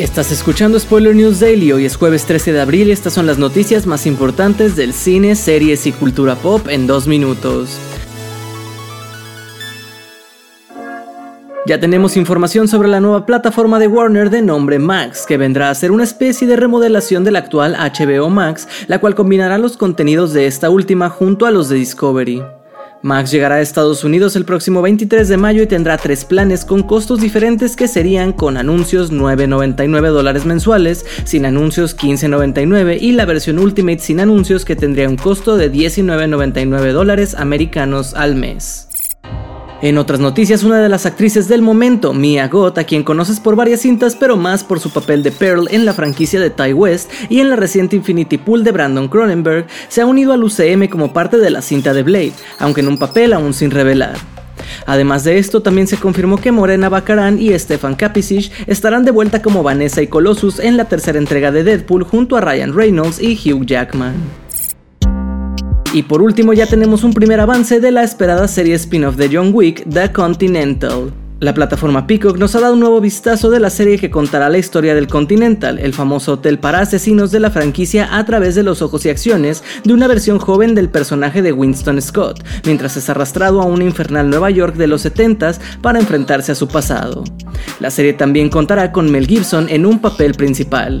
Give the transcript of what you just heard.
Estás escuchando Spoiler News Daily, hoy es jueves 13 de abril y estas son las noticias más importantes del cine, series y cultura pop en dos minutos. Ya tenemos información sobre la nueva plataforma de Warner de nombre Max, que vendrá a ser una especie de remodelación del actual HBO Max, la cual combinará los contenidos de esta última junto a los de Discovery. Max llegará a Estados Unidos el próximo 23 de mayo y tendrá tres planes con costos diferentes que serían con anuncios 9.99 dólares mensuales, sin anuncios 15.99 y la versión Ultimate sin anuncios que tendría un costo de 19.99 dólares americanos al mes. En otras noticias, una de las actrices del momento, Mia Goth, a quien conoces por varias cintas, pero más por su papel de Pearl en la franquicia de Ty West y en la reciente Infinity Pool de Brandon Cronenberg, se ha unido al UCM como parte de la cinta de Blade, aunque en un papel aún sin revelar. Además de esto, también se confirmó que Morena Baccaran y Stefan Kapicic estarán de vuelta como Vanessa y Colossus en la tercera entrega de Deadpool junto a Ryan Reynolds y Hugh Jackman. Y por último ya tenemos un primer avance de la esperada serie spin-off de John Wick, The Continental. La plataforma Peacock nos ha dado un nuevo vistazo de la serie que contará la historia del Continental, el famoso hotel para asesinos de la franquicia a través de los ojos y acciones de una versión joven del personaje de Winston Scott, mientras es arrastrado a un infernal Nueva York de los 70s para enfrentarse a su pasado. La serie también contará con Mel Gibson en un papel principal.